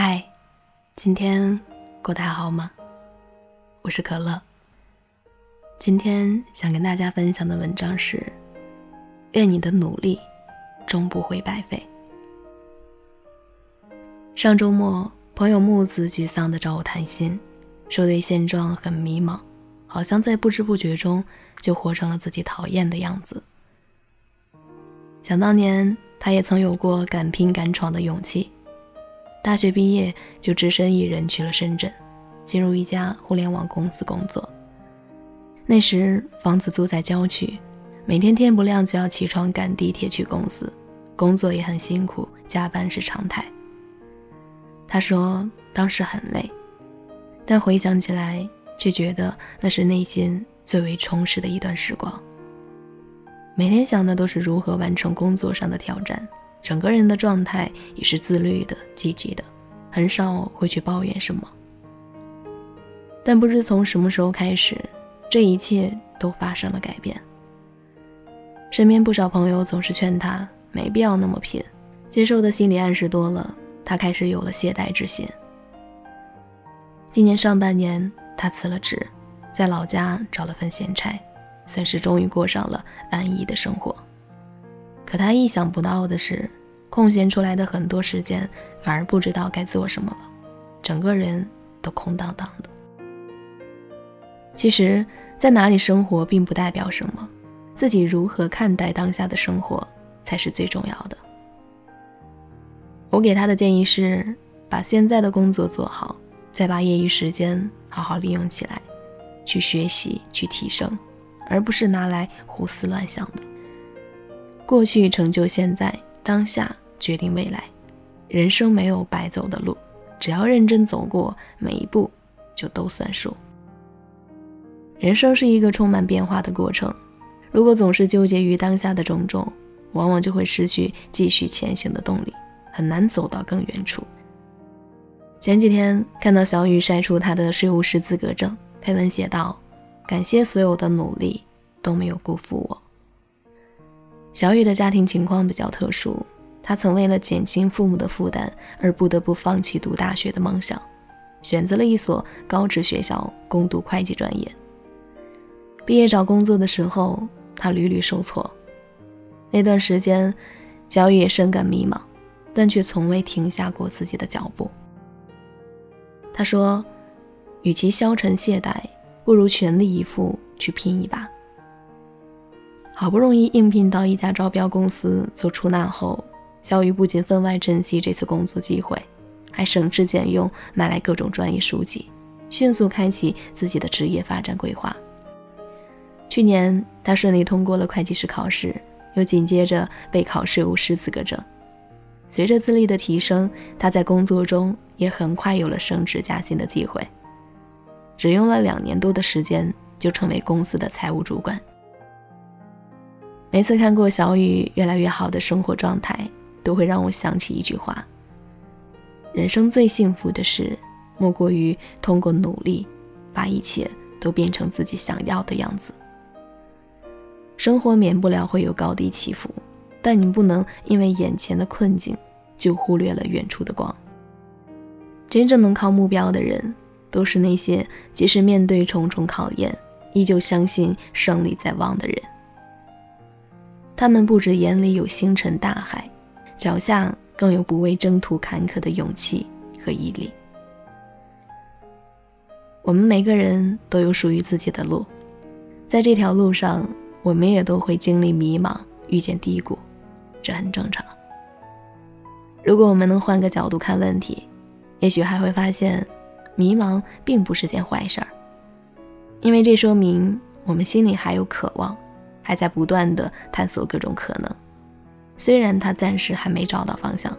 嗨，今天过得还好吗？我是可乐。今天想跟大家分享的文章是：愿你的努力终不会白费。上周末，朋友木子沮丧地找我谈心，说对现状很迷茫，好像在不知不觉中就活成了自己讨厌的样子。想当年，他也曾有过敢拼敢闯的勇气。大学毕业就只身一人去了深圳，进入一家互联网公司工作。那时房子租在郊区，每天天不亮就要起床赶地铁去公司，工作也很辛苦，加班是常态。他说当时很累，但回想起来却觉得那是内心最为充实的一段时光。每天想的都是如何完成工作上的挑战。整个人的状态也是自律的、积极的，很少会去抱怨什么。但不知从什么时候开始，这一切都发生了改变。身边不少朋友总是劝他没必要那么拼，接受的心理暗示多了，他开始有了懈怠之心。今年上半年，他辞了职，在老家找了份闲差，算是终于过上了安逸的生活。可他意想不到的是，空闲出来的很多时间，反而不知道该做什么了，整个人都空荡荡的。其实，在哪里生活并不代表什么，自己如何看待当下的生活才是最重要的。我给他的建议是，把现在的工作做好，再把业余时间好好利用起来，去学习，去提升，而不是拿来胡思乱想的。过去成就现在，当下决定未来。人生没有白走的路，只要认真走过每一步，就都算数。人生是一个充满变化的过程，如果总是纠结于当下的种种，往往就会失去继续前行的动力，很难走到更远处。前几天看到小雨晒出他的税务师资格证，配文写道：“感谢所有的努力，都没有辜负我。”小雨的家庭情况比较特殊，他曾为了减轻父母的负担而不得不放弃读大学的梦想，选择了一所高职学校攻读会计专业。毕业找工作的时候，他屡屡受挫。那段时间，小雨也深感迷茫，但却从未停下过自己的脚步。他说：“与其消沉懈怠，不如全力以赴去拼一把。”好不容易应聘到一家招标公司做出纳后，小雨不仅分外珍惜这次工作机会，还省吃俭用买来各种专业书籍，迅速开启自己的职业发展规划。去年，他顺利通过了会计师考试，又紧接着备考税务师资格证。随着资历的提升，他在工作中也很快有了升职加薪的机会，只用了两年多的时间，就成为公司的财务主管。每次看过小雨越来越好的生活状态，都会让我想起一句话：人生最幸福的事，莫过于通过努力，把一切都变成自己想要的样子。生活免不了会有高低起伏，但你不能因为眼前的困境，就忽略了远处的光。真正能靠目标的人，都是那些即使面对重重考验，依旧相信胜利在望的人。他们不止眼里有星辰大海，脚下更有不畏征途坎坷的勇气和毅力。我们每个人都有属于自己的路，在这条路上，我们也都会经历迷茫，遇见低谷，这很正常。如果我们能换个角度看问题，也许还会发现，迷茫并不是件坏事儿，因为这说明我们心里还有渴望。还在不断的探索各种可能，虽然他暂时还没找到方向。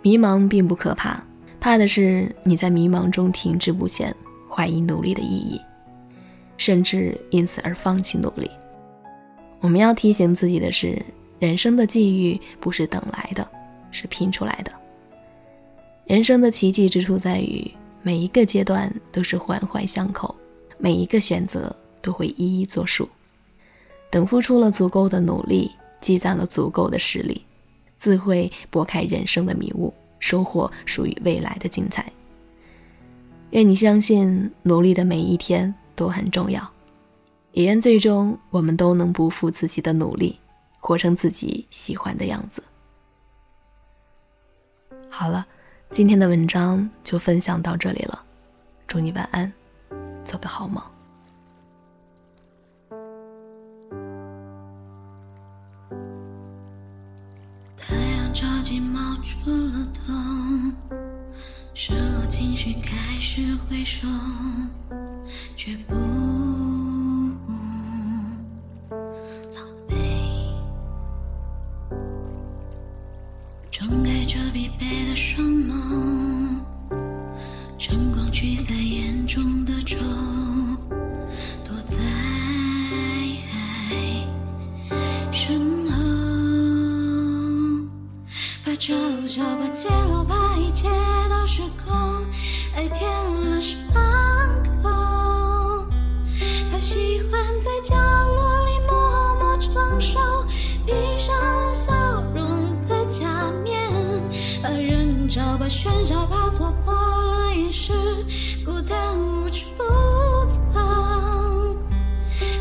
迷茫并不可怕，怕的是你在迷茫中停滞不前，怀疑努力的意义，甚至因此而放弃努力。我们要提醒自己的是，人生的际遇不是等来的，是拼出来的。人生的奇迹之处在于，每一个阶段都是环环相扣，每一个选择都会一一作数。等付出了足够的努力，积攒了足够的实力，自会拨开人生的迷雾，收获属于未来的精彩。愿你相信，努力的每一天都很重要。也愿最终我们都能不负自己的努力，活成自己喜欢的样子。好了，今天的文章就分享到这里了，祝你晚安，做个好梦。冒出了头，失落情绪开始回收，却不狼狈，睁开这疲惫的双眸。也舔了伤口他喜欢在角落里默默承受闭上了笑容的假面他人潮把喧嚣怕错破了也是孤单无处逃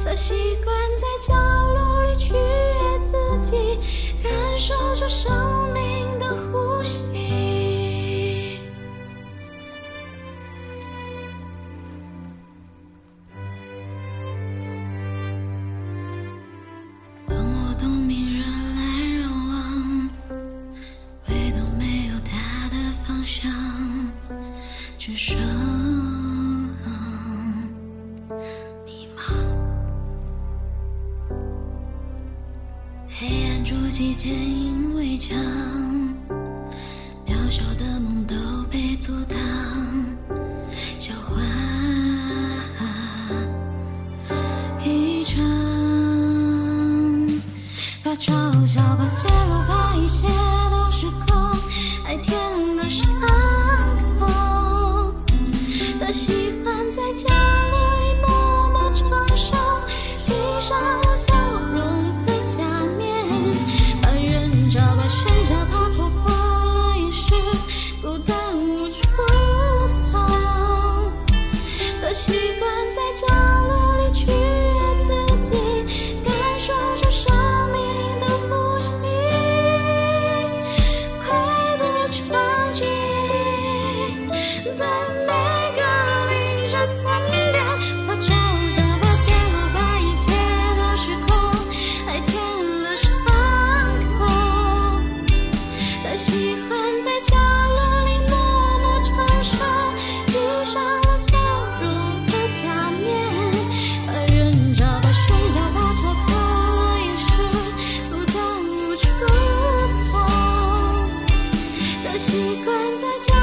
他习惯在角落里取悦自己感受着伤筑起坚硬围墙。喜欢在角落里默默承受闭上了笑容的假面把人生把水饺都错走我也是孤单无处躲它习惯在角